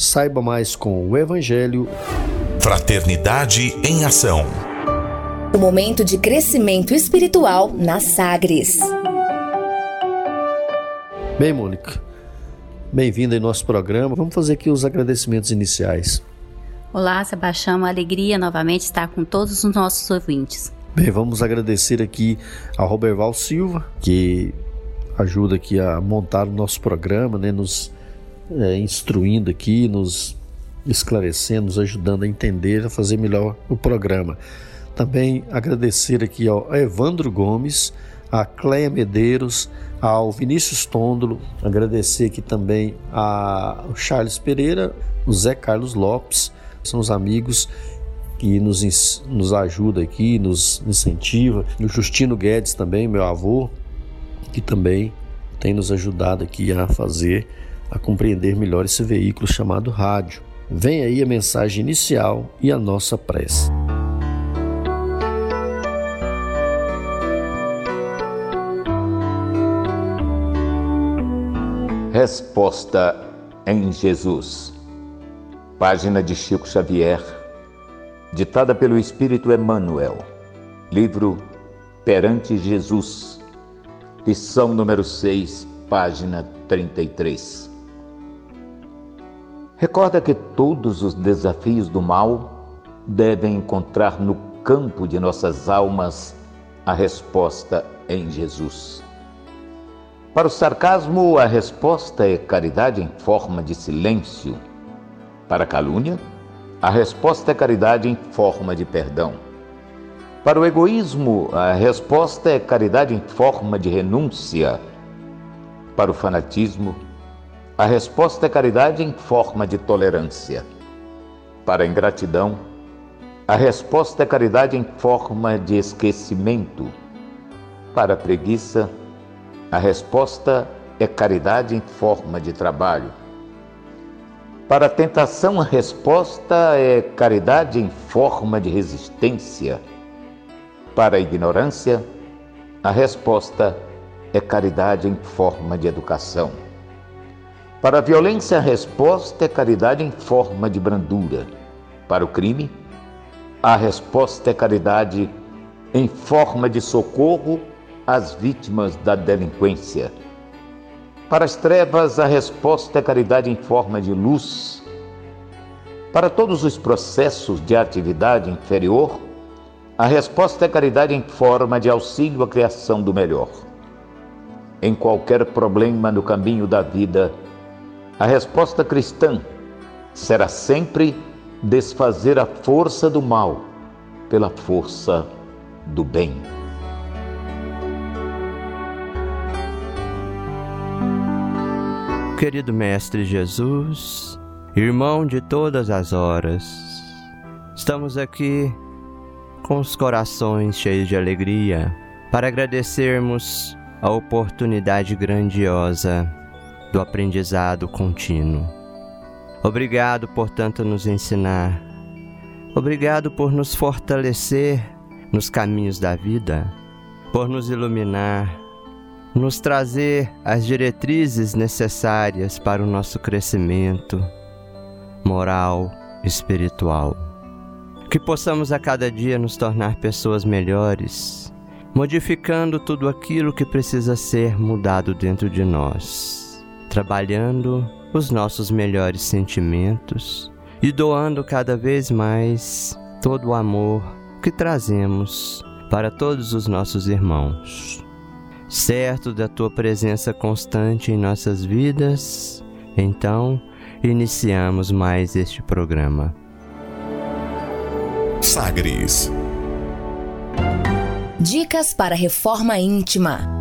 Saiba mais com o Evangelho. Fraternidade em Ação. O momento de crescimento espiritual na Sagres. Bem, Mônica, bem-vinda em nosso programa. Vamos fazer aqui os agradecimentos iniciais. Olá, Sebastião, uma alegria novamente estar com todos os nossos ouvintes. Bem, vamos agradecer aqui ao Roberval Silva, que ajuda aqui a montar o nosso programa, né, nos é, instruindo aqui, nos esclarecendo, nos ajudando a entender, a fazer melhor o programa. Também agradecer aqui ao Evandro Gomes, a Cleia Medeiros, ao Vinícius Tôndolo, agradecer aqui também ao Charles Pereira, o Zé Carlos Lopes, são os amigos que nos, nos ajuda aqui, nos incentiva. O Justino Guedes também, meu avô, que também tem nos ajudado aqui a fazer, a compreender melhor esse veículo chamado rádio. Vem aí a mensagem inicial e a nossa prece. Resposta em Jesus. Página de Chico Xavier, ditada pelo Espírito Emmanuel. Livro Perante Jesus lição número 6, página 33. Recorda que todos os desafios do mal devem encontrar no campo de nossas almas a resposta em Jesus. Para o sarcasmo, a resposta é caridade em forma de silêncio. Para a calúnia, a resposta é caridade em forma de perdão. Para o egoísmo, a resposta é caridade em forma de renúncia. Para o fanatismo, a resposta é caridade em forma de tolerância. Para a ingratidão, a resposta é caridade em forma de esquecimento. Para a preguiça, a resposta é caridade em forma de trabalho. Para a tentação, a resposta é caridade em forma de resistência. Para a ignorância, a resposta é caridade em forma de educação. Para a violência, a resposta é caridade em forma de brandura. Para o crime, a resposta é caridade em forma de socorro às vítimas da delinquência. Para as trevas, a resposta é caridade em forma de luz. Para todos os processos de atividade inferior, a resposta é caridade em forma de auxílio à criação do melhor. Em qualquer problema no caminho da vida, a resposta cristã será sempre desfazer a força do mal pela força do bem. Querido Mestre Jesus, irmão de todas as horas, estamos aqui com os corações cheios de alegria, para agradecermos a oportunidade grandiosa do aprendizado contínuo. Obrigado por tanto nos ensinar. Obrigado por nos fortalecer nos caminhos da vida, por nos iluminar, nos trazer as diretrizes necessárias para o nosso crescimento moral, espiritual que possamos a cada dia nos tornar pessoas melhores, modificando tudo aquilo que precisa ser mudado dentro de nós, trabalhando os nossos melhores sentimentos e doando cada vez mais todo o amor que trazemos para todos os nossos irmãos. Certo da tua presença constante em nossas vidas, então iniciamos mais este programa. Sagres. Dicas para reforma íntima.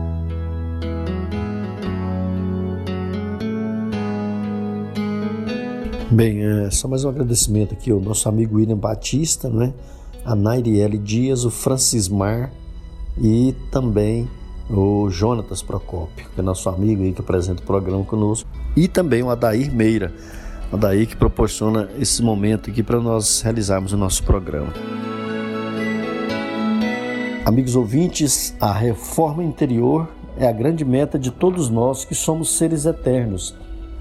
Bem, é, só mais um agradecimento aqui ao nosso amigo William Batista, né? a Nairiele Dias, o Francismar e também o Jonatas Procópio, que é nosso amigo aí que apresenta o programa conosco, e também o Adair Meira, Adair que proporciona esse momento aqui para nós realizarmos o nosso programa. Amigos ouvintes, a reforma interior é a grande meta de todos nós que somos seres eternos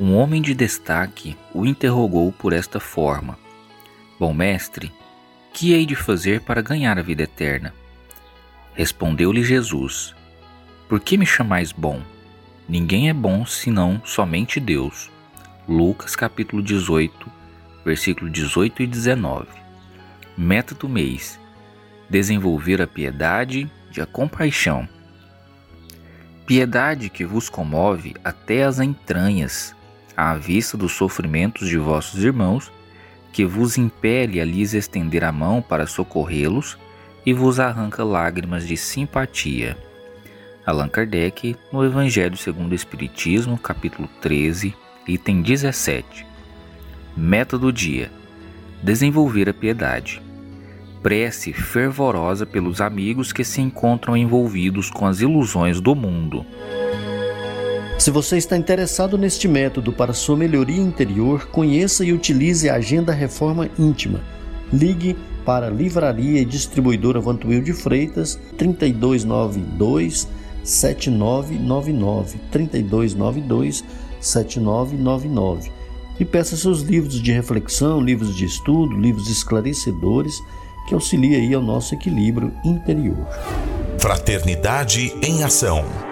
Um homem de destaque o interrogou por esta forma: Bom mestre, que hei de fazer para ganhar a vida eterna? Respondeu-lhe Jesus: Por que me chamais bom? Ninguém é bom senão somente Deus. Lucas capítulo 18, versículo 18 e 19. Meta do mês: desenvolver a piedade e a compaixão. Piedade que vos comove até as entranhas, à vista dos sofrimentos de vossos irmãos, que vos impele a lhes estender a mão para socorrê-los e vos arranca lágrimas de simpatia. Allan Kardec, no Evangelho segundo o Espiritismo, capítulo 13, item 17. Meta do dia: desenvolver a piedade. Prece fervorosa pelos amigos que se encontram envolvidos com as ilusões do mundo. Se você está interessado neste método para sua melhoria interior, conheça e utilize a Agenda Reforma Íntima. Ligue para Livraria e Distribuidora Vantuil de Freitas 3292 7999 3292 7999 e peça seus livros de reflexão, livros de estudo, livros esclarecedores que auxiliem aí ao nosso equilíbrio interior. Fraternidade em ação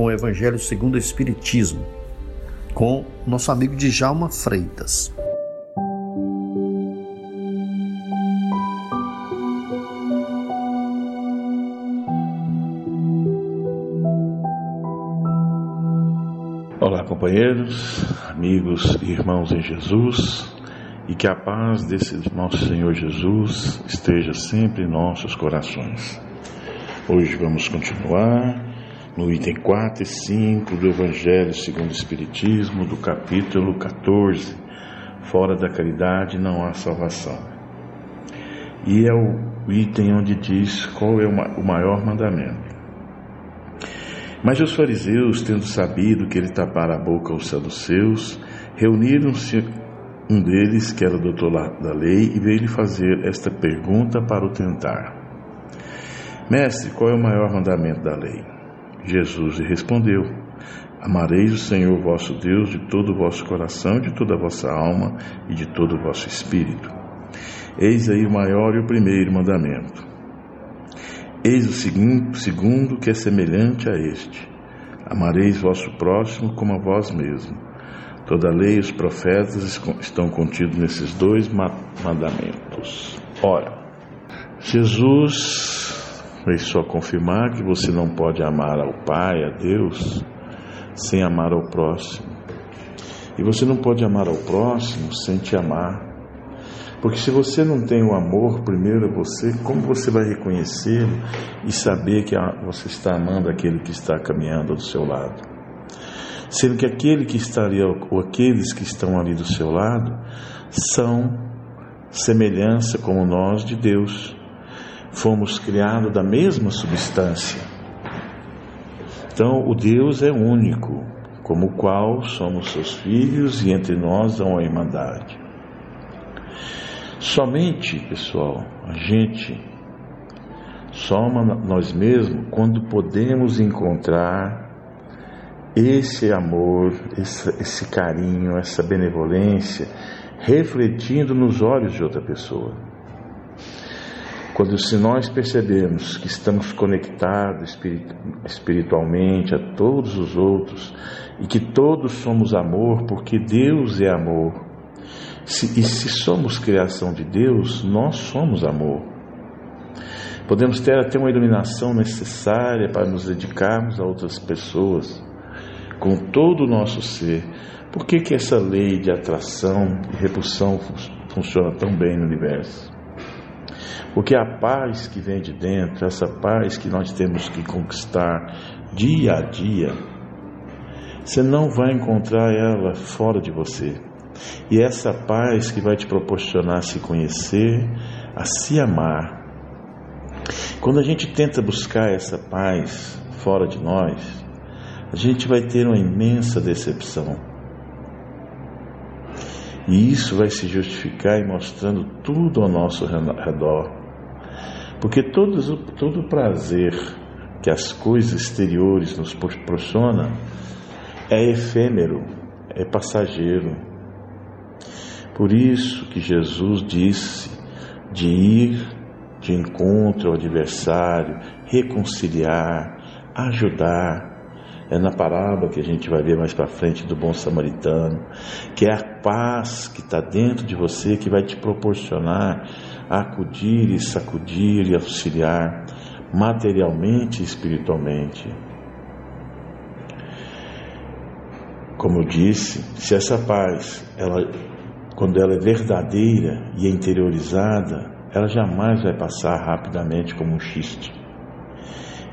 com o Evangelho segundo o Espiritismo, com nosso amigo Djalma Freitas. Olá, companheiros, amigos e irmãos em Jesus, e que a paz desse nosso Senhor Jesus esteja sempre em nossos corações. Hoje vamos continuar no item 4 e 5 do Evangelho segundo o Espiritismo, do capítulo 14, Fora da caridade não há salvação. E é o item onde diz qual é o maior mandamento. Mas os fariseus, tendo sabido que ele tapara a boca aos saduceus, reuniram-se um deles, que era doutor da lei, e veio-lhe fazer esta pergunta para o tentar: Mestre, qual é o maior mandamento da lei? Jesus lhe respondeu: Amareis o Senhor vosso Deus de todo o vosso coração, de toda a vossa alma e de todo o vosso espírito. Eis aí o maior e o primeiro mandamento. Eis o segundo, segundo que é semelhante a este: Amareis vosso próximo como a vós mesmo. Toda a lei e os profetas estão contidos nesses dois mandamentos. Ora, Jesus Veio só confirmar que você não pode amar ao Pai, a Deus, sem amar ao próximo. E você não pode amar ao próximo sem te amar. Porque se você não tem o amor primeiro a você, como você vai reconhecê-lo e saber que você está amando aquele que está caminhando do seu lado? Sendo que aquele que está ali, ou aqueles que estão ali do seu lado, são semelhança como nós de Deus. Fomos criados da mesma substância. Então, o Deus é único, como o qual somos seus filhos e entre nós há uma irmandade. Somente, pessoal, a gente soma nós mesmos quando podemos encontrar esse amor, esse, esse carinho, essa benevolência refletindo nos olhos de outra pessoa. Quando se nós percebemos que estamos conectados espiritualmente a todos os outros e que todos somos amor, porque Deus é amor. Se, e se somos criação de Deus, nós somos amor. Podemos ter até uma iluminação necessária para nos dedicarmos a outras pessoas, com todo o nosso ser. Por que, que essa lei de atração e repulsão funciona tão bem no universo? Porque a paz que vem de dentro, essa paz que nós temos que conquistar dia a dia, você não vai encontrar ela fora de você. E essa paz que vai te proporcionar se conhecer, a se amar. Quando a gente tenta buscar essa paz fora de nós, a gente vai ter uma imensa decepção. E isso vai se justificar e mostrando tudo ao nosso redor. Porque todo, todo prazer que as coisas exteriores nos proporcionam é efêmero, é passageiro. Por isso que Jesus disse de ir de encontro ao adversário, reconciliar, ajudar. É na parábola que a gente vai ver mais para frente do bom samaritano, que é a paz que está dentro de você que vai te proporcionar acudir e sacudir e auxiliar materialmente e espiritualmente. Como eu disse, se essa paz, ela, quando ela é verdadeira e é interiorizada, ela jamais vai passar rapidamente como um xiste.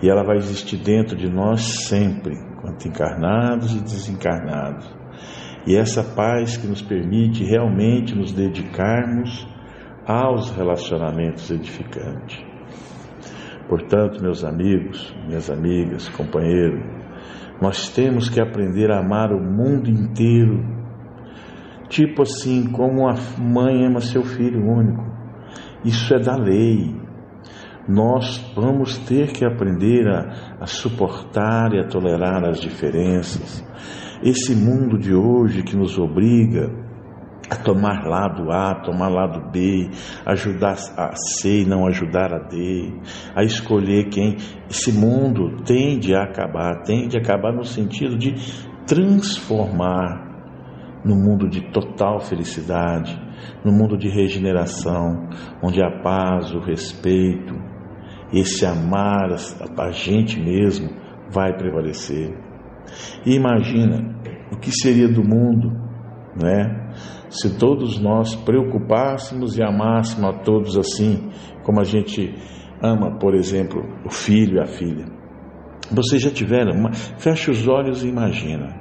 E ela vai existir dentro de nós sempre, quanto encarnados e desencarnados. E essa paz que nos permite realmente nos dedicarmos aos relacionamentos edificantes. Portanto, meus amigos, minhas amigas, companheiros, nós temos que aprender a amar o mundo inteiro, tipo assim, como a mãe ama seu filho único. Isso é da lei. Nós vamos ter que aprender a, a suportar e a tolerar as diferenças. Esse mundo de hoje que nos obriga a tomar lado A, tomar lado B, ajudar a C e não ajudar a D, a escolher quem. Esse mundo tende a acabar, tende a acabar no sentido de transformar no mundo de total felicidade, no mundo de regeneração, onde a paz, o respeito, esse amar a gente mesmo vai prevalecer. E imagina o que seria do mundo, não é? se todos nós preocupássemos e amássemos a todos assim, como a gente ama, por exemplo, o filho e a filha. Vocês já tiveram uma. Feche os olhos e imagina.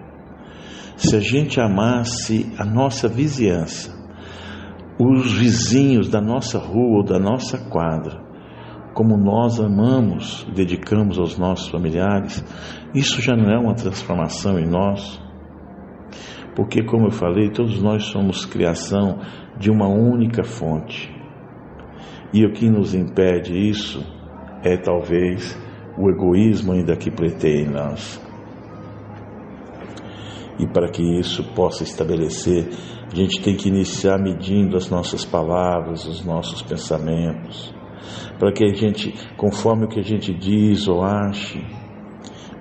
Se a gente amasse a nossa vizinhança, os vizinhos da nossa rua ou da nossa quadra, como nós amamos e dedicamos aos nossos familiares, isso já não é uma transformação em nós? Porque, como eu falei, todos nós somos criação de uma única fonte. E o que nos impede isso é talvez o egoísmo ainda que pleiteia em nós. E para que isso possa estabelecer, a gente tem que iniciar medindo as nossas palavras, os nossos pensamentos, para que a gente, conforme o que a gente diz ou ache,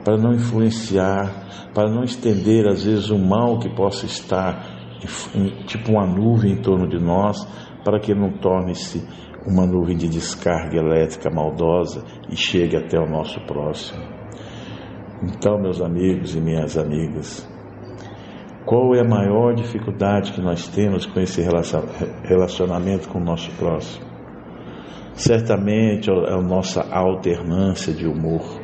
para não influenciar, para não estender às vezes o mal que possa estar tipo uma nuvem em torno de nós, para que não torne-se uma nuvem de descarga elétrica maldosa e chegue até o nosso próximo. Então, meus amigos e minhas amigas, Qual é a maior dificuldade que nós temos com esse relacionamento com o nosso próximo? Certamente é a nossa alternância de humor.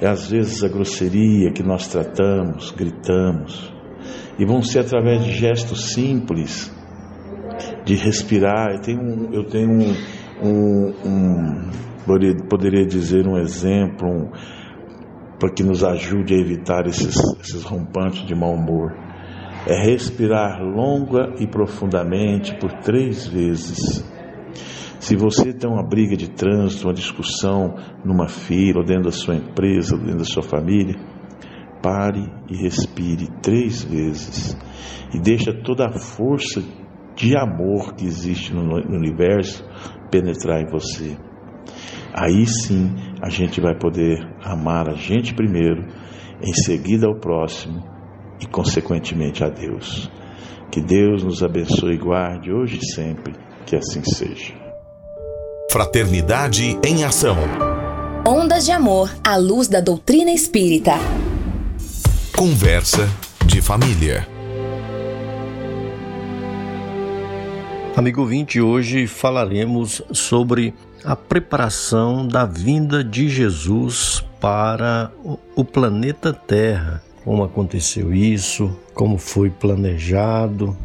É às vezes a grosseria que nós tratamos, gritamos. E vão ser através de gestos simples, de respirar. Eu tenho um, eu tenho um, um, um poderia dizer um exemplo um, para que nos ajude a evitar esses, esses rompantes de mau humor é respirar longa e profundamente por três vezes. Se você tem uma briga de trânsito, uma discussão numa fila, ou dentro da sua empresa, ou dentro da sua família, pare e respire três vezes e deixa toda a força de amor que existe no universo penetrar em você. Aí sim a gente vai poder amar a gente primeiro, em seguida ao próximo e, consequentemente, a Deus. Que Deus nos abençoe e guarde hoje e sempre, que assim seja. Fraternidade em Ação. Ondas de Amor à luz da doutrina espírita. Conversa de família. Amigo 20, hoje falaremos sobre a preparação da vinda de Jesus para o planeta Terra como aconteceu isso, como foi planejado.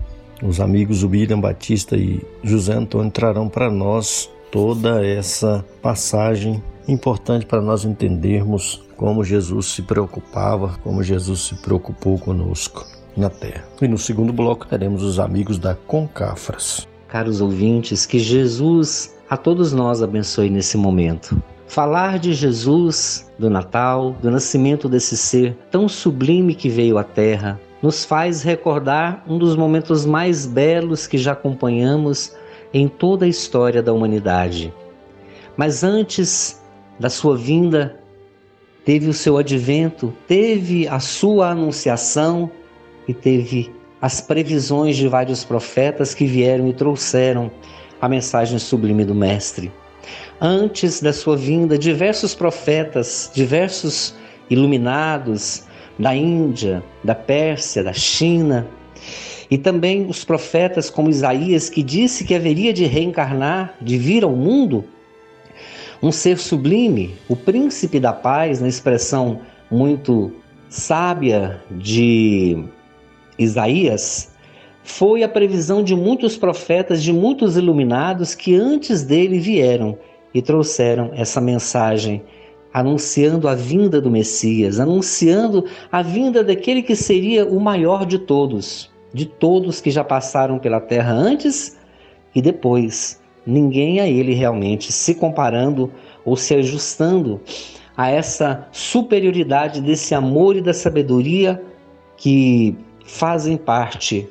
Os amigos William Batista e José Antônio trarão para nós toda essa passagem importante para nós entendermos como Jesus se preocupava, como Jesus se preocupou conosco na terra. E no segundo bloco teremos os amigos da Concafras. Caros ouvintes, que Jesus a todos nós abençoe nesse momento. Falar de Jesus, do Natal, do nascimento desse ser tão sublime que veio à Terra, nos faz recordar um dos momentos mais belos que já acompanhamos em toda a história da humanidade. Mas antes da sua vinda, teve o seu advento, teve a sua anunciação e teve as previsões de vários profetas que vieram e trouxeram a mensagem sublime do Mestre. Antes da sua vinda, diversos profetas, diversos iluminados da Índia, da Pérsia, da China, e também os profetas como Isaías, que disse que haveria de reencarnar, de vir ao mundo, um ser sublime, o príncipe da paz, na expressão muito sábia de Isaías, foi a previsão de muitos profetas, de muitos iluminados que antes dele vieram e trouxeram essa mensagem anunciando a vinda do Messias, anunciando a vinda daquele que seria o maior de todos, de todos que já passaram pela terra antes e depois. Ninguém a ele realmente se comparando ou se ajustando a essa superioridade desse amor e da sabedoria que fazem parte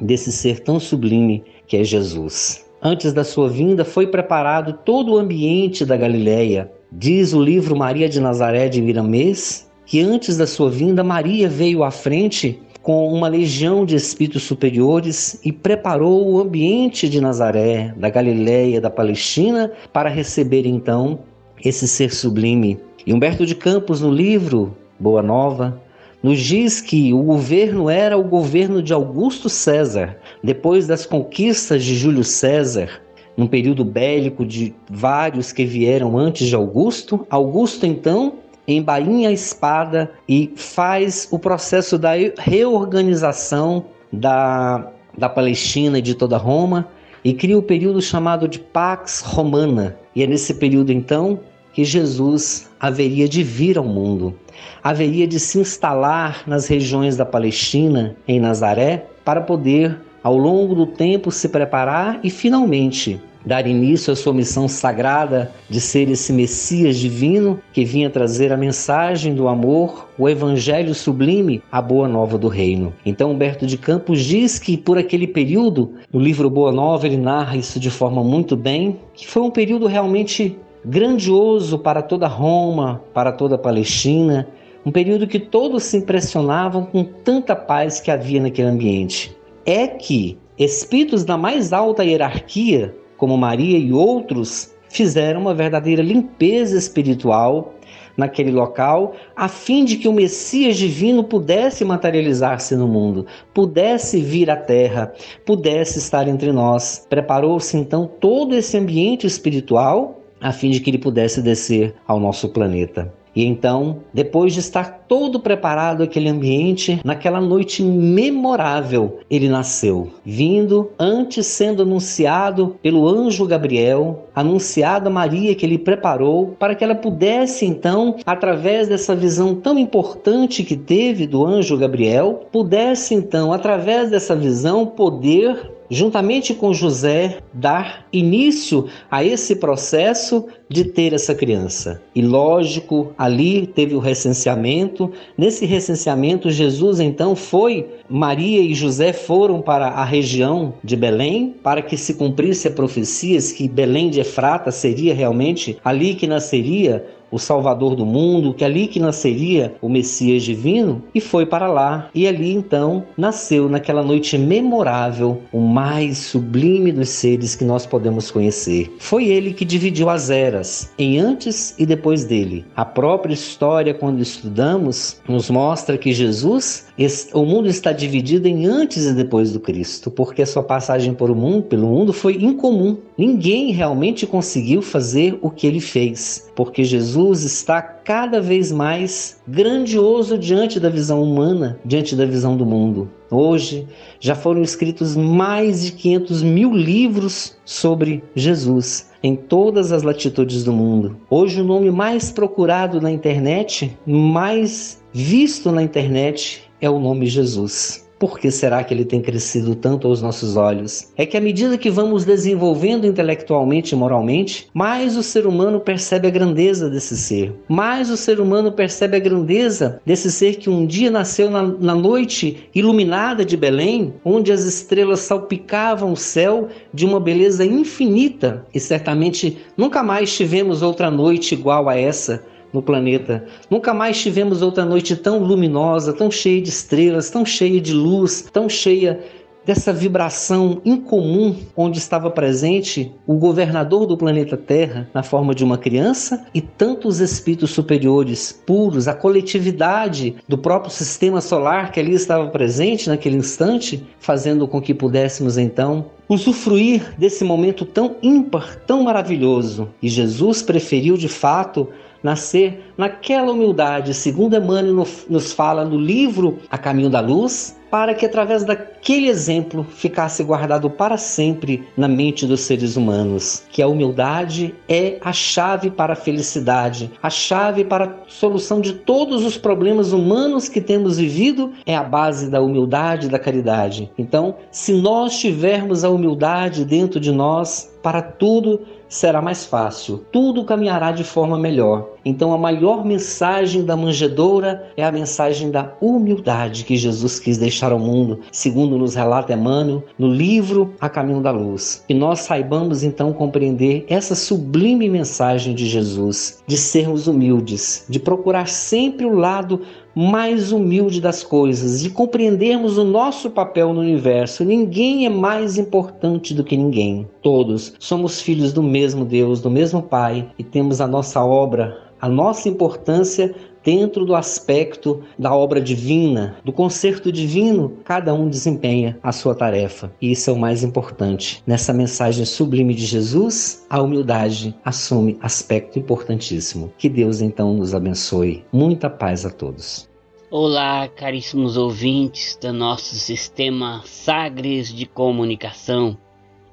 desse ser tão sublime que é Jesus. Antes da sua vinda foi preparado todo o ambiente da Galileia. Diz o livro Maria de Nazaré de Miramês que antes da sua vinda Maria veio à frente com uma legião de espíritos superiores e preparou o ambiente de Nazaré, da Galileia, da Palestina para receber então esse ser sublime. E Humberto de Campos no livro Boa Nova nos diz que o governo era o governo de Augusto César, depois das conquistas de Júlio César, num período bélico de vários que vieram antes de Augusto. Augusto, então, embainha a espada e faz o processo da reorganização da, da Palestina e de toda Roma e cria o período chamado de Pax Romana. E é nesse período, então, que Jesus haveria de vir ao mundo haveria de se instalar nas regiões da Palestina, em Nazaré, para poder, ao longo do tempo, se preparar e finalmente dar início à sua missão sagrada de ser esse Messias divino que vinha trazer a mensagem do amor, o evangelho sublime, a boa nova do reino. Então Humberto de Campos diz que por aquele período, no livro Boa Nova, ele narra isso de forma muito bem, que foi um período realmente grandioso para toda Roma, para toda Palestina, um período que todos se impressionavam com tanta paz que havia naquele ambiente. É que espíritos da mais alta hierarquia, como Maria e outros, fizeram uma verdadeira limpeza espiritual naquele local, a fim de que o Messias divino pudesse materializar-se no mundo, pudesse vir à terra, pudesse estar entre nós. Preparou-se então todo esse ambiente espiritual a fim de que ele pudesse descer ao nosso planeta. E então, depois de estar todo preparado aquele ambiente, naquela noite memorável, ele nasceu, vindo antes sendo anunciado pelo anjo Gabriel, anunciado a Maria que ele preparou para que ela pudesse então, através dessa visão tão importante que teve do anjo Gabriel, pudesse então, através dessa visão, poder juntamente com José, dar início a esse processo de ter essa criança. E lógico, ali teve o recenseamento. Nesse recenseamento, Jesus então foi, Maria e José foram para a região de Belém para que se cumprisse a profecia que Belém de Efrata seria realmente ali que nasceria o Salvador do mundo, que ali que nasceria o Messias divino, e foi para lá. E ali então nasceu naquela noite memorável o mais sublime dos seres que nós podemos conhecer. Foi ele que dividiu as eras em antes e depois dele. A própria história, quando estudamos, nos mostra que Jesus, o mundo está dividido em antes e depois do Cristo, porque a sua passagem por mundo, pelo mundo foi incomum. Ninguém realmente conseguiu fazer o que ele fez, porque Jesus está cada vez mais grandioso diante da visão humana, diante da visão do mundo. Hoje já foram escritos mais de 500 mil livros sobre Jesus em todas as latitudes do mundo. Hoje o nome mais procurado na internet, mais visto na internet, é o nome Jesus. Por que será que ele tem crescido tanto aos nossos olhos? É que à medida que vamos desenvolvendo intelectualmente e moralmente, mais o ser humano percebe a grandeza desse ser. Mais o ser humano percebe a grandeza desse ser que um dia nasceu na, na noite iluminada de Belém, onde as estrelas salpicavam o céu de uma beleza infinita. E certamente nunca mais tivemos outra noite igual a essa no planeta. Nunca mais tivemos outra noite tão luminosa, tão cheia de estrelas, tão cheia de luz, tão cheia dessa vibração incomum onde estava presente o governador do planeta Terra na forma de uma criança e tantos espíritos superiores puros, a coletividade do próprio sistema solar que ali estava presente naquele instante, fazendo com que pudéssemos então usufruir desse momento tão ímpar, tão maravilhoso. E Jesus preferiu de fato nascer naquela humildade, segundo Emmanuel nos fala no livro A Caminho da Luz, para que através daquele exemplo ficasse guardado para sempre na mente dos seres humanos, que a humildade é a chave para a felicidade, a chave para a solução de todos os problemas humanos que temos vivido é a base da humildade e da caridade. Então, se nós tivermos a humildade dentro de nós, para tudo será mais fácil, tudo caminhará de forma melhor. Então, a maior mensagem da manjedoura é a mensagem da humildade que Jesus quis deixar ao mundo, segundo nos relata Emmanuel no livro A Caminho da Luz. Que nós saibamos então compreender essa sublime mensagem de Jesus, de sermos humildes, de procurar sempre o lado mais humilde das coisas, de compreendermos o nosso papel no universo. Ninguém é mais importante do que ninguém. Todos somos filhos do mesmo Deus, do mesmo Pai e temos a nossa obra, a nossa importância dentro do aspecto da obra divina, do concerto divino, cada um desempenha a sua tarefa. E isso é o mais importante. Nessa mensagem sublime de Jesus, a humildade assume aspecto importantíssimo. Que Deus então nos abençoe. Muita paz a todos. Olá, caríssimos ouvintes do nosso sistema Sagres de Comunicação.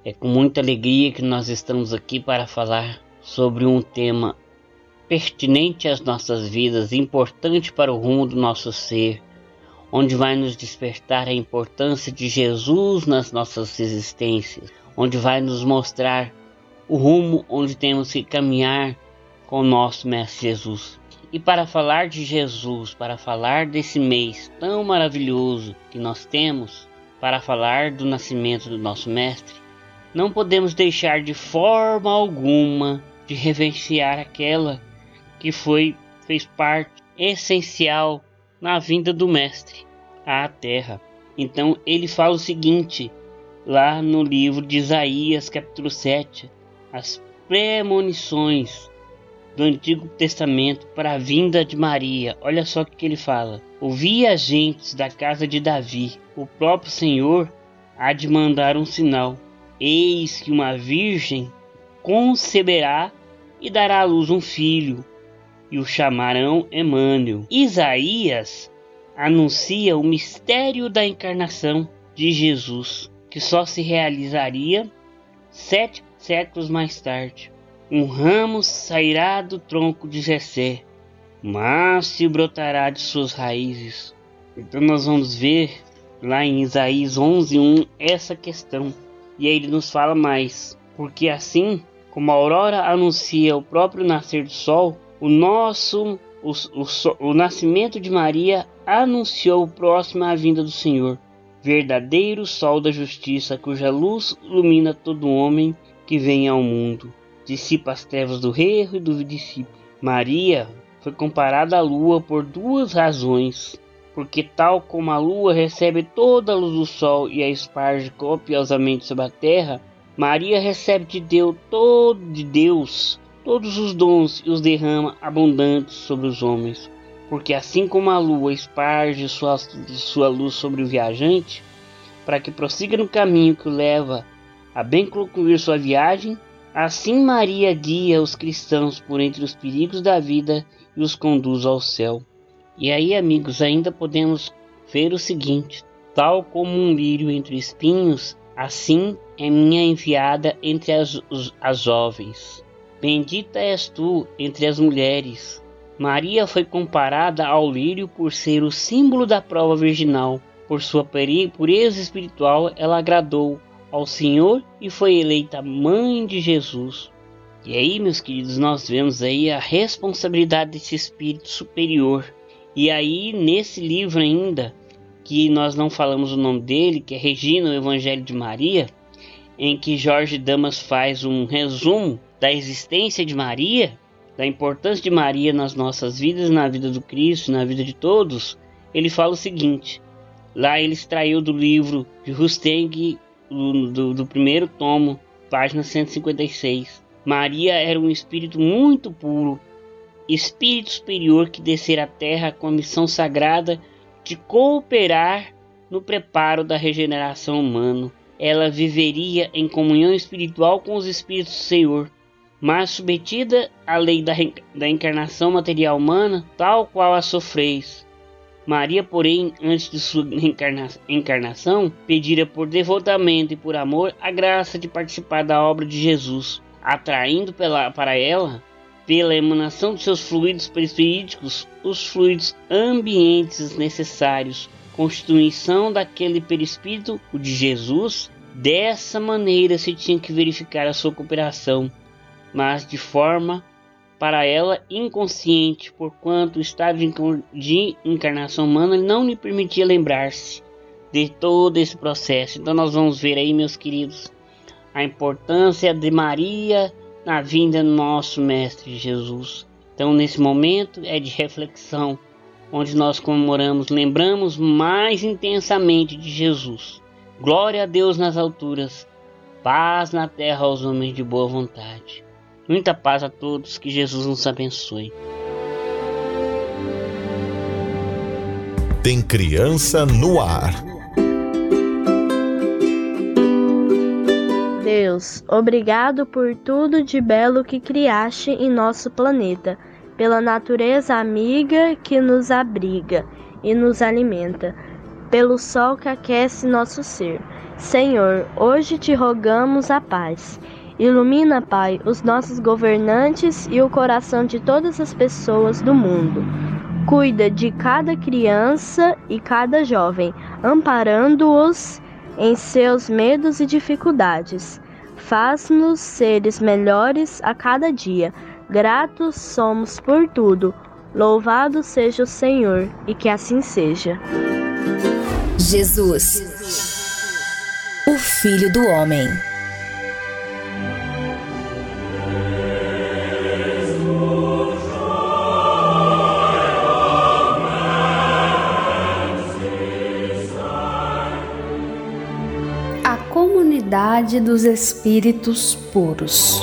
É com muita alegria que nós estamos aqui para falar sobre um tema pertinente às nossas vidas, importante para o rumo do nosso ser, onde vai nos despertar a importância de Jesus nas nossas existências, onde vai nos mostrar o rumo onde temos que caminhar com o nosso Mestre Jesus. E para falar de Jesus, para falar desse mês tão maravilhoso que nós temos, para falar do nascimento do nosso Mestre, não podemos deixar de forma alguma de reverenciar aquela que foi fez parte essencial na vinda do mestre à terra. Então ele fala o seguinte, lá no livro de Isaías, capítulo 7, as premonições do Antigo Testamento para a vinda de Maria. Olha só o que ele fala: Ouvi as gentes da casa de Davi, o próprio Senhor há de mandar um sinal. Eis que uma virgem conceberá e dará à luz um filho, e o chamarão Emmanuel. Isaías anuncia o mistério da encarnação de Jesus, que só se realizaria sete séculos mais tarde. Um ramo sairá do tronco de Jessé, mas se brotará de suas raízes. Então nós vamos ver lá em Isaías 11:1 essa questão. E aí ele nos fala mais, porque assim como a aurora anuncia o próprio nascer do sol, o nosso o, o, o nascimento de Maria anunciou próxima a vinda do Senhor, verdadeiro sol da justiça, cuja luz ilumina todo homem que vem ao mundo, dissipa as trevas do erro e do discípulo. Maria foi comparada à lua por duas razões, porque tal como a lua recebe toda a luz do sol e a esparge copiosamente sobre a terra, Maria recebe de Deus todo de Deus todos os dons e os derrama abundantes sobre os homens. Porque assim como a lua esparge sua, sua luz sobre o viajante, para que prossiga no caminho que o leva a bem concluir sua viagem, assim Maria guia os cristãos por entre os perigos da vida e os conduz ao céu. E aí, amigos, ainda podemos ver o seguinte: tal como um lírio entre espinhos, assim é minha enviada entre as, as jovens. Bendita és tu entre as mulheres. Maria foi comparada ao lírio por ser o símbolo da prova virginal. Por sua pureza espiritual, ela agradou ao Senhor e foi eleita mãe de Jesus. E aí, meus queridos, nós vemos aí a responsabilidade desse espírito superior. E aí, nesse livro ainda, que nós não falamos o nome dele, que é Regina, o Evangelho de Maria, em que Jorge Damas faz um resumo da existência de Maria, da importância de Maria nas nossas vidas, na vida do Cristo, na vida de todos, ele fala o seguinte: lá ele extraiu do livro de Rusteng, do, do, do primeiro tomo, página 156. Maria era um espírito muito puro, espírito superior que descera à terra com a missão sagrada de cooperar no preparo da regeneração humana. Ela viveria em comunhão espiritual com os espíritos do Senhor mas submetida à lei da, da encarnação material humana, tal qual a sofreis. Maria, porém, antes de sua encarna encarnação, pedira por devotamento e por amor a graça de participar da obra de Jesus, atraindo pela, para ela, pela emanação de seus fluidos perispíriticos, os fluidos ambientes necessários, constituição daquele perispírito, o de Jesus. Dessa maneira se tinha que verificar a sua cooperação mas de forma para ela inconsciente, porquanto o estado de encarnação humana não lhe permitia lembrar-se de todo esse processo. Então nós vamos ver aí, meus queridos, a importância de Maria na vinda do nosso mestre Jesus. Então nesse momento é de reflexão, onde nós comemoramos, lembramos mais intensamente de Jesus. Glória a Deus nas alturas, paz na terra aos homens de boa vontade. Muita paz a todos, que Jesus nos abençoe. Tem criança no ar. Deus, obrigado por tudo de belo que criaste em nosso planeta, pela natureza amiga que nos abriga e nos alimenta, pelo sol que aquece nosso ser. Senhor, hoje te rogamos a paz Ilumina, Pai, os nossos governantes e o coração de todas as pessoas do mundo. Cuida de cada criança e cada jovem, amparando-os em seus medos e dificuldades. Faz-nos seres melhores a cada dia. Gratos somos por tudo. Louvado seja o Senhor, e que assim seja. Jesus, o Filho do Homem. Dos Espíritos Puros.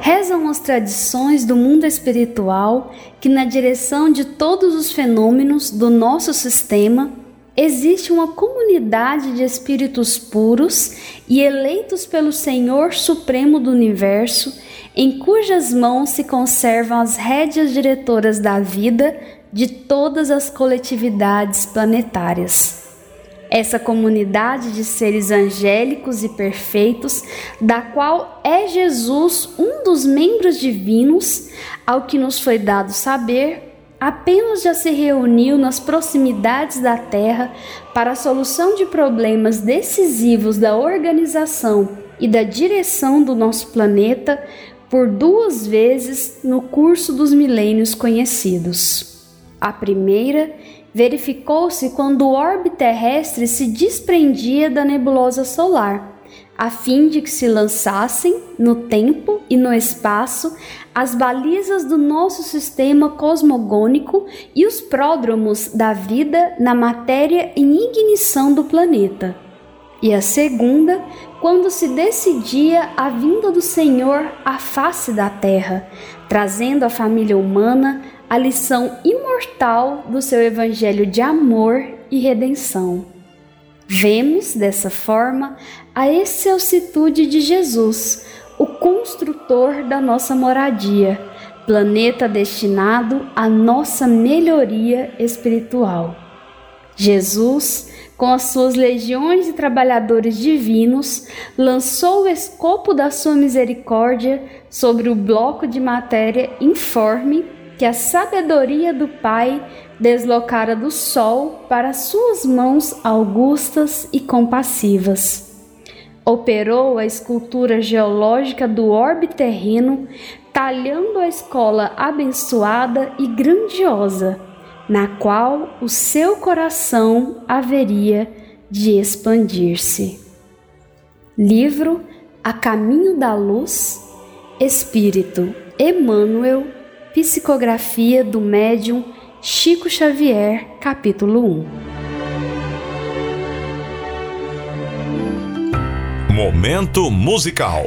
Rezam as tradições do mundo espiritual que, na direção de todos os fenômenos do nosso sistema, existe uma comunidade de espíritos puros e eleitos pelo Senhor Supremo do Universo em cujas mãos se conservam as rédeas diretoras da vida de todas as coletividades planetárias. Essa comunidade de seres angélicos e perfeitos, da qual é Jesus um dos membros divinos, ao que nos foi dado saber, apenas já se reuniu nas proximidades da Terra para a solução de problemas decisivos da organização e da direção do nosso planeta por duas vezes no curso dos milênios conhecidos. A primeira verificou-se quando o orbe terrestre se desprendia da nebulosa solar, a fim de que se lançassem, no tempo e no espaço, as balizas do nosso sistema cosmogônico e os pródromos da vida na matéria em ignição do planeta. E a segunda, quando se decidia a vinda do Senhor à face da terra, trazendo a família humana a lição imortal do seu evangelho de amor e redenção. Vemos, dessa forma, a excelsitude de Jesus, o construtor da nossa moradia, planeta destinado à nossa melhoria espiritual. Jesus, com as suas legiões de trabalhadores divinos, lançou o escopo da sua misericórdia sobre o bloco de matéria informe que a sabedoria do Pai deslocara do sol para suas mãos augustas e compassivas. Operou a escultura geológica do orbe terreno, talhando a escola abençoada e grandiosa, na qual o seu coração haveria de expandir-se. Livro A Caminho da Luz, Espírito Emmanuel Psicografia do Médium Chico Xavier, capítulo 1. Momento musical.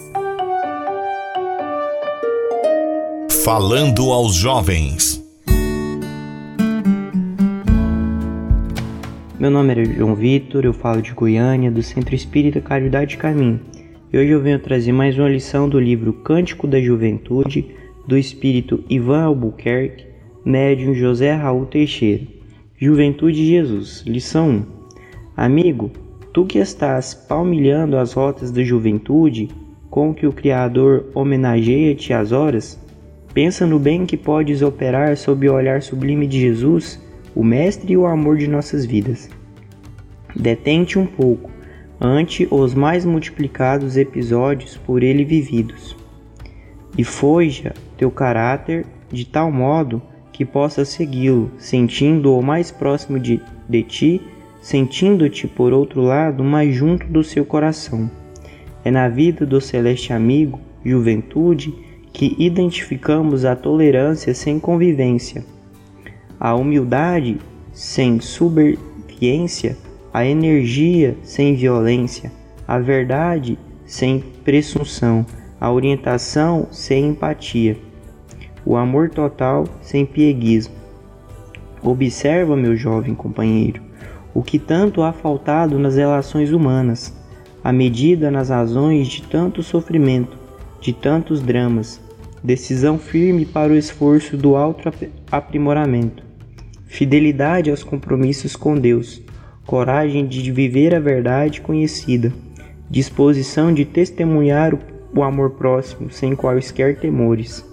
Falando aos jovens. Meu nome é João Vitor, eu falo de Goiânia, do Centro Espírita Caridade Caminho. E hoje eu venho trazer mais uma lição do livro Cântico da Juventude, do espírito Ivan Albuquerque, médium José Raul Teixeira. Juventude de Jesus, lição 1. Amigo, tu que estás palmilhando as rotas da juventude, com que o Criador homenageia-te as horas, Pensa no bem que podes operar sob o olhar sublime de Jesus, o Mestre e o amor de nossas vidas. Detente um pouco ante os mais multiplicados episódios por ele vividos, e forja teu caráter de tal modo que possas segui-lo, sentindo-o mais próximo de, de ti, sentindo-te, por outro lado, mais junto do seu coração. É na vida do celeste amigo, juventude, que identificamos a tolerância sem convivência, a humildade sem subserviência, a energia sem violência, a verdade sem presunção, a orientação sem empatia, o amor total sem pieguismo. Observa, meu jovem companheiro, o que tanto há faltado nas relações humanas, a medida nas razões de tanto sofrimento, de tantos dramas, decisão firme para o esforço do auto-aprimoramento, fidelidade aos compromissos com Deus, coragem de viver a verdade conhecida, disposição de testemunhar o amor próximo sem quaisquer temores.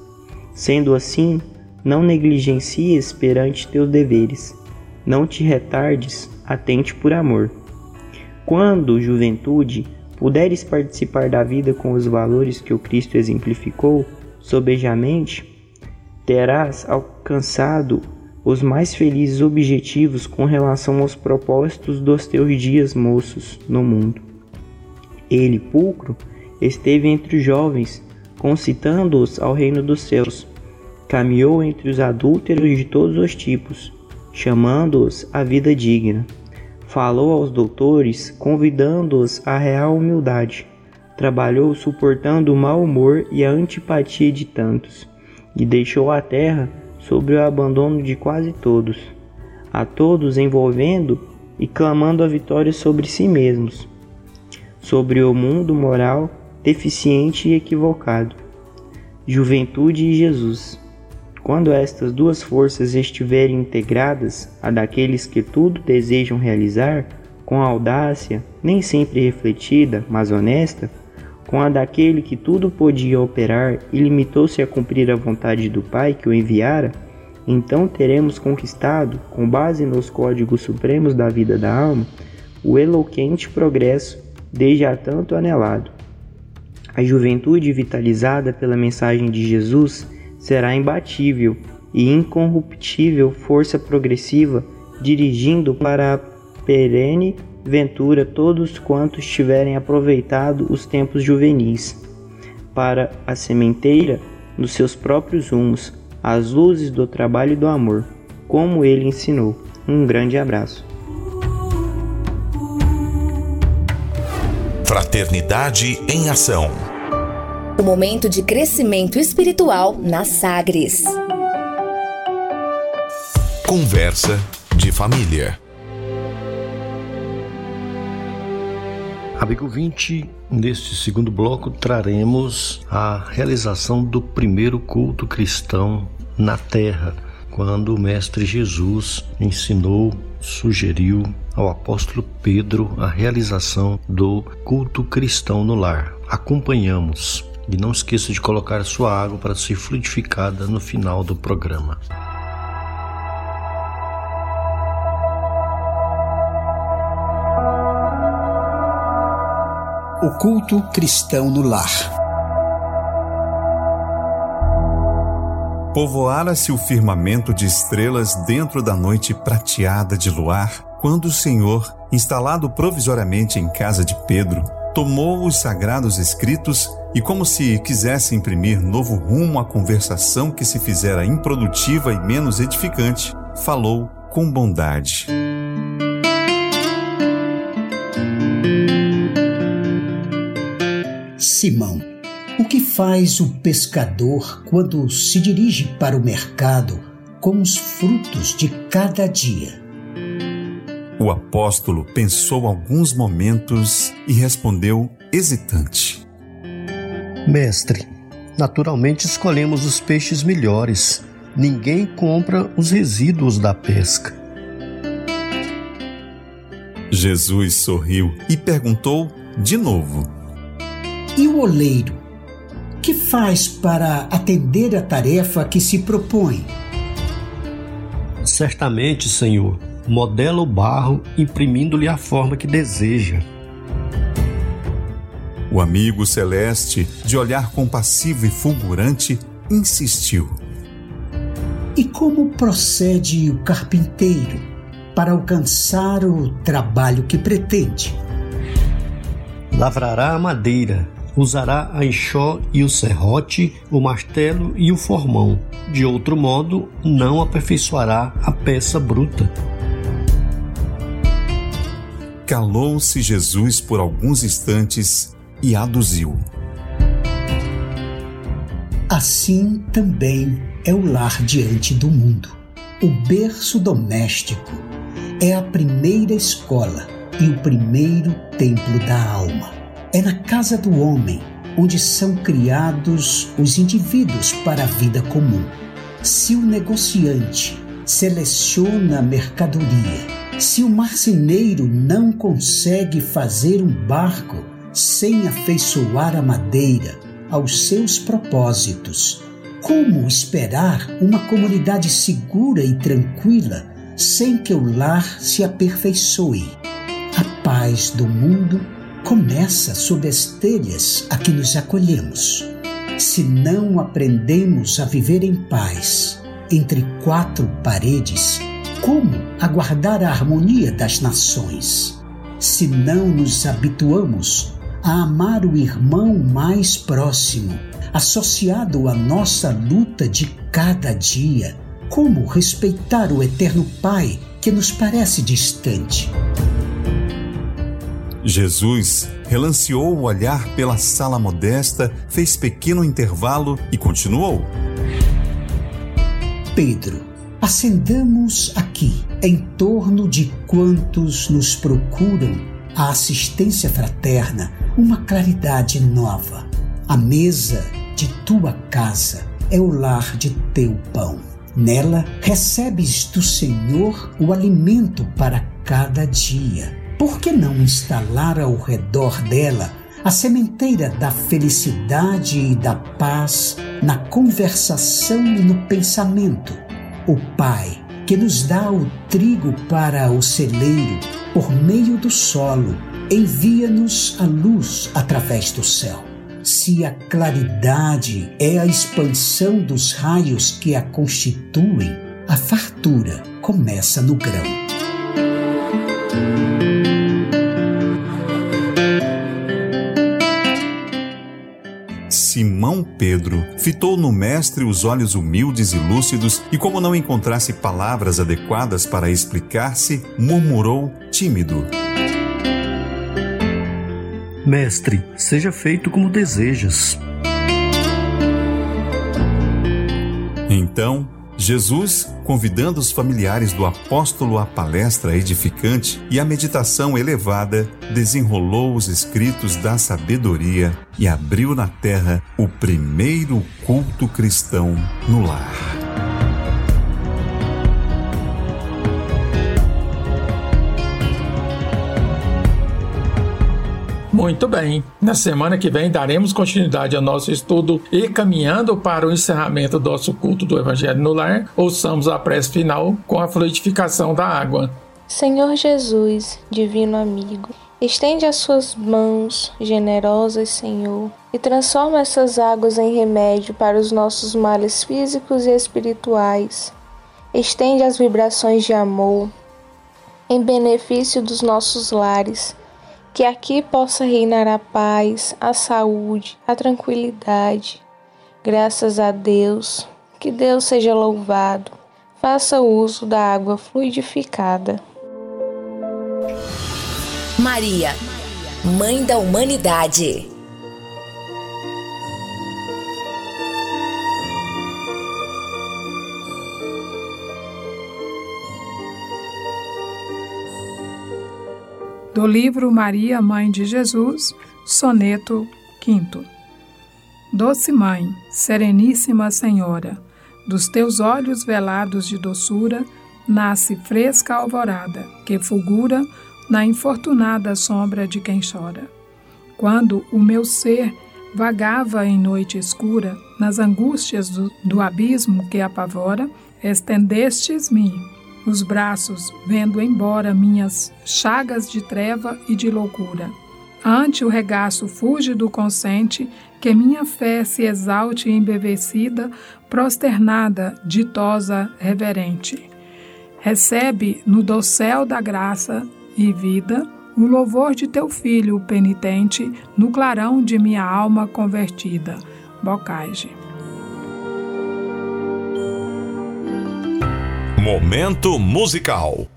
Sendo assim, não negligencies perante teus deveres, não te retardes, atente por amor. Quando, juventude, puderes participar da vida com os valores que o Cristo exemplificou, sobejamente, terás alcançado os mais felizes objetivos com relação aos propósitos dos teus dias moços no mundo. Ele, pulcro, esteve entre os jovens, concitando-os ao reino dos céus. Caminhou entre os adúlteros de todos os tipos, chamando-os à vida digna. Falou aos doutores, convidando-os à real humildade trabalhou suportando o mau humor e a antipatia de tantos, e deixou a terra sobre o abandono de quase todos, a todos envolvendo e clamando a vitória sobre si mesmos, sobre o mundo moral deficiente e equivocado. Juventude e Jesus. Quando estas duas forças estiverem integradas a daqueles que tudo desejam realizar, com audácia, nem sempre refletida, mas honesta, com a daquele que tudo podia operar e limitou-se a cumprir a vontade do Pai que o enviara, então teremos conquistado, com base nos códigos supremos da vida da alma, o eloquente progresso desde há tanto anelado. A juventude vitalizada pela mensagem de Jesus será imbatível e incorruptível força progressiva dirigindo para a perene ventura todos quantos tiverem aproveitado os tempos juvenis, para a sementeira, nos seus próprios rumos, as luzes do trabalho e do amor, como ele ensinou. Um grande abraço. Fraternidade em Ação. O momento de crescimento espiritual na Sagres. Conversa de família. Amigo 20, neste segundo bloco traremos a realização do primeiro culto cristão na Terra, quando o Mestre Jesus ensinou, sugeriu ao apóstolo Pedro a realização do culto cristão no lar. Acompanhamos e não esqueça de colocar sua água para ser fluidificada no final do programa. O culto cristão no lar. Povoara-se o firmamento de estrelas dentro da noite prateada de luar, quando o Senhor, instalado provisoriamente em casa de Pedro, tomou os sagrados escritos e, como se quisesse imprimir novo rumo à conversação que se fizera improdutiva e menos edificante, falou com bondade. Simão, o que faz o pescador quando se dirige para o mercado com os frutos de cada dia? O apóstolo pensou alguns momentos e respondeu hesitante: Mestre, naturalmente escolhemos os peixes melhores. Ninguém compra os resíduos da pesca. Jesus sorriu e perguntou de novo: e o oleiro? Que faz para atender a tarefa que se propõe? Certamente, Senhor, modela o barro imprimindo-lhe a forma que deseja. O amigo celeste, de olhar compassivo e fulgurante, insistiu. E como procede o carpinteiro para alcançar o trabalho que pretende? Lavrará a madeira usará a enxó e o serrote, o martelo e o formão. De outro modo, não aperfeiçoará a peça bruta. Calou-se Jesus por alguns instantes e aduziu. Assim também é o lar diante do mundo. O berço doméstico é a primeira escola e o primeiro templo da alma. É na casa do homem onde são criados os indivíduos para a vida comum. Se o negociante seleciona a mercadoria, se o marceneiro não consegue fazer um barco sem afeiçoar a madeira aos seus propósitos, como esperar uma comunidade segura e tranquila sem que o lar se aperfeiçoe? A paz do mundo começa sob as telhas a que nos acolhemos. Se não aprendemos a viver em paz entre quatro paredes, como aguardar a harmonia das nações? Se não nos habituamos a amar o irmão mais próximo, associado à nossa luta de cada dia, como respeitar o eterno Pai que nos parece distante? Jesus relanceou o olhar pela sala modesta, fez pequeno intervalo e continuou. Pedro, acendamos aqui, em torno de quantos nos procuram a assistência fraterna, uma claridade nova. A mesa de tua casa é o lar de teu pão. Nela recebes do Senhor o alimento para cada dia por que não instalar ao redor dela a sementeira da felicidade e da paz na conversação e no pensamento? O Pai, que nos dá o trigo para o celeiro por meio do solo, envia-nos a luz através do céu. Se a claridade é a expansão dos raios que a constituem, a fartura começa no grão. Simão Pedro fitou no mestre os olhos humildes e lúcidos e, como não encontrasse palavras adequadas para explicar-se, murmurou tímido: Mestre, seja feito como desejas. Então Jesus, convidando os familiares do apóstolo à palestra edificante e à meditação elevada, desenrolou os escritos da sabedoria e abriu na terra o primeiro culto cristão no lar. Muito bem. Na semana que vem daremos continuidade ao nosso estudo e caminhando para o encerramento do nosso culto do Evangelho no Lar, ouçamos a prece final com a fluidificação da água. Senhor Jesus, divino amigo, estende as suas mãos generosas, Senhor, e transforma essas águas em remédio para os nossos males físicos e espirituais. Estende as vibrações de amor em benefício dos nossos lares que aqui possa reinar a paz, a saúde, a tranquilidade. Graças a Deus, que Deus seja louvado. Faça uso da água fluidificada. Maria, Mãe da Humanidade. Do livro Maria, Mãe de Jesus, soneto V. Doce Mãe, Sereníssima Senhora, dos teus olhos velados de doçura, nasce fresca alvorada, que fulgura na infortunada sombra de quem chora. Quando o meu ser vagava em noite escura, nas angústias do, do abismo que apavora, estendestes-me os braços, vendo embora minhas chagas de treva e de loucura. Ante o regaço fúlgido consente, que minha fé se exalte embevecida, prosternada, ditosa, reverente. Recebe no dossel da graça e vida o louvor de teu filho penitente, no clarão de minha alma convertida. Bocage. Momento musical.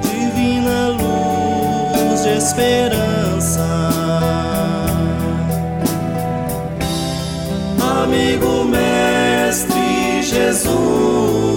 Divina luz esperança, Jesus,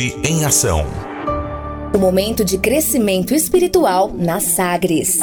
Em Ação. O momento de crescimento espiritual na Sagres.